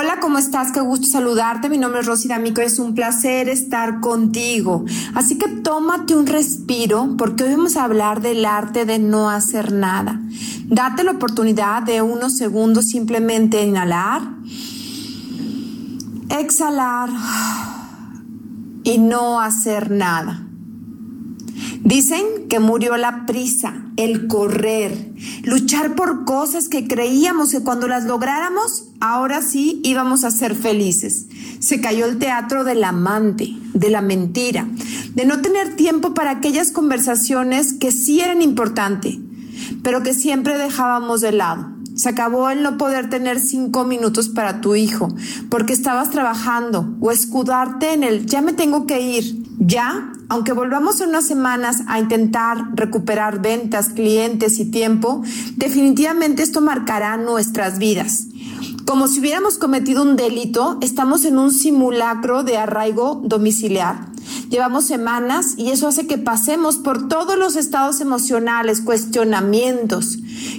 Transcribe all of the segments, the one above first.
Hola, ¿cómo estás? Qué gusto saludarte. Mi nombre es Rosy D'Amico es un placer estar contigo. Así que tómate un respiro porque hoy vamos a hablar del arte de no hacer nada. Date la oportunidad de unos segundos simplemente inhalar, exhalar y no hacer nada. Dicen que murió la prisa, el correr, luchar por cosas que creíamos que cuando las lográramos, ahora sí íbamos a ser felices. Se cayó el teatro del amante, de la mentira, de no tener tiempo para aquellas conversaciones que sí eran importantes, pero que siempre dejábamos de lado. Se acabó el no poder tener cinco minutos para tu hijo porque estabas trabajando o escudarte en el ya me tengo que ir. Ya, aunque volvamos en unas semanas a intentar recuperar ventas, clientes y tiempo, definitivamente esto marcará nuestras vidas. Como si hubiéramos cometido un delito, estamos en un simulacro de arraigo domiciliar. Llevamos semanas y eso hace que pasemos por todos los estados emocionales, cuestionamientos,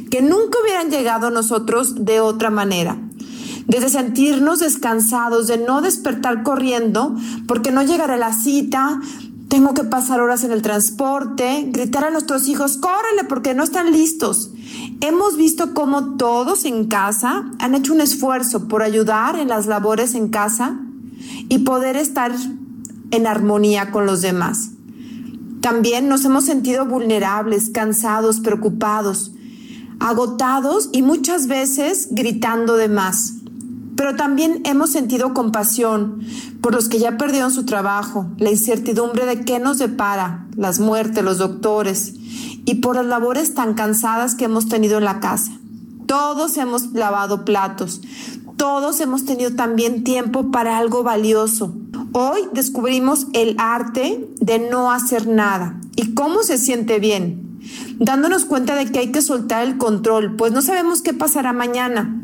que nunca hubieran llegado a nosotros de otra manera. Desde sentirnos descansados, de no despertar corriendo porque no llegará la cita, tengo que pasar horas en el transporte, gritar a nuestros hijos, córrele porque no están listos. Hemos visto cómo todos en casa han hecho un esfuerzo por ayudar en las labores en casa y poder estar en armonía con los demás. También nos hemos sentido vulnerables, cansados, preocupados, agotados y muchas veces gritando de más. Pero también hemos sentido compasión por los que ya perdieron su trabajo, la incertidumbre de qué nos depara, las muertes, los doctores y por las labores tan cansadas que hemos tenido en la casa. Todos hemos lavado platos, todos hemos tenido también tiempo para algo valioso. Hoy descubrimos el arte de no hacer nada y cómo se siente bien, dándonos cuenta de que hay que soltar el control, pues no sabemos qué pasará mañana.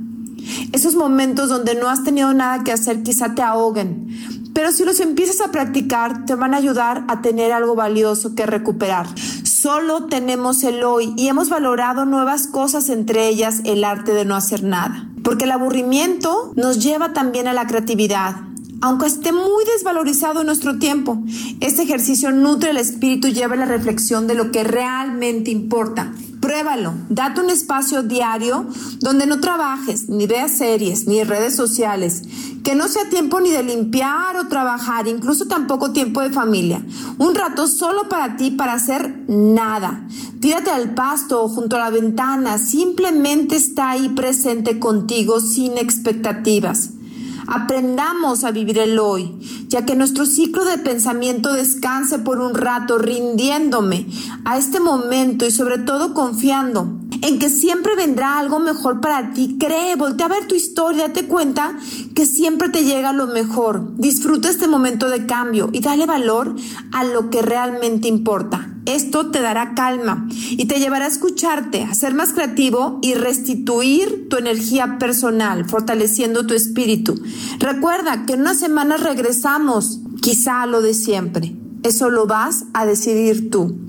Esos momentos donde no has tenido nada que hacer quizá te ahoguen, pero si los empiezas a practicar te van a ayudar a tener algo valioso que recuperar. Solo tenemos el hoy y hemos valorado nuevas cosas, entre ellas el arte de no hacer nada. Porque el aburrimiento nos lleva también a la creatividad, aunque esté muy desvalorizado en nuestro tiempo. Este ejercicio nutre el espíritu y lleva la reflexión de lo que realmente importa. Pruébalo, date un espacio diario donde no trabajes, ni veas series, ni redes sociales, que no sea tiempo ni de limpiar o trabajar, incluso tampoco tiempo de familia. Un rato solo para ti para hacer nada. Tírate al pasto o junto a la ventana, simplemente está ahí presente contigo sin expectativas. Aprendamos a vivir el hoy, ya que nuestro ciclo de pensamiento descanse por un rato rindiéndome a este momento y sobre todo confiando en que siempre vendrá algo mejor para ti. Cree, voltea a ver tu historia, date cuenta que siempre te llega lo mejor. Disfruta este momento de cambio y dale valor a lo que realmente importa. Esto te dará calma y te llevará a escucharte, a ser más creativo y restituir tu energía personal, fortaleciendo tu espíritu. Recuerda que en unas semanas regresamos, quizá a lo de siempre. Eso lo vas a decidir tú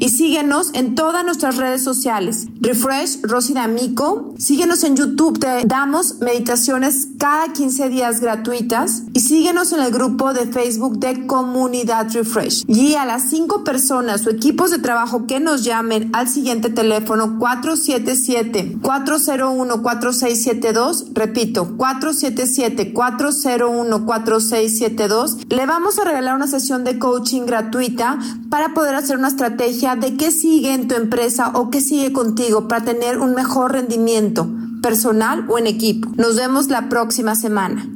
y síguenos en todas nuestras redes sociales. Refresh Rosy D'Amico. Síguenos en YouTube. Te damos meditaciones cada 15 días gratuitas y síguenos en el grupo de Facebook de Comunidad Refresh. Y a las cinco personas o equipos de trabajo que nos llamen al siguiente teléfono 477-401-4672, repito, 477-401-4672, le vamos a regalar una sesión de coaching gratuita para poder hacer una de qué sigue en tu empresa o qué sigue contigo para tener un mejor rendimiento personal o en equipo. Nos vemos la próxima semana.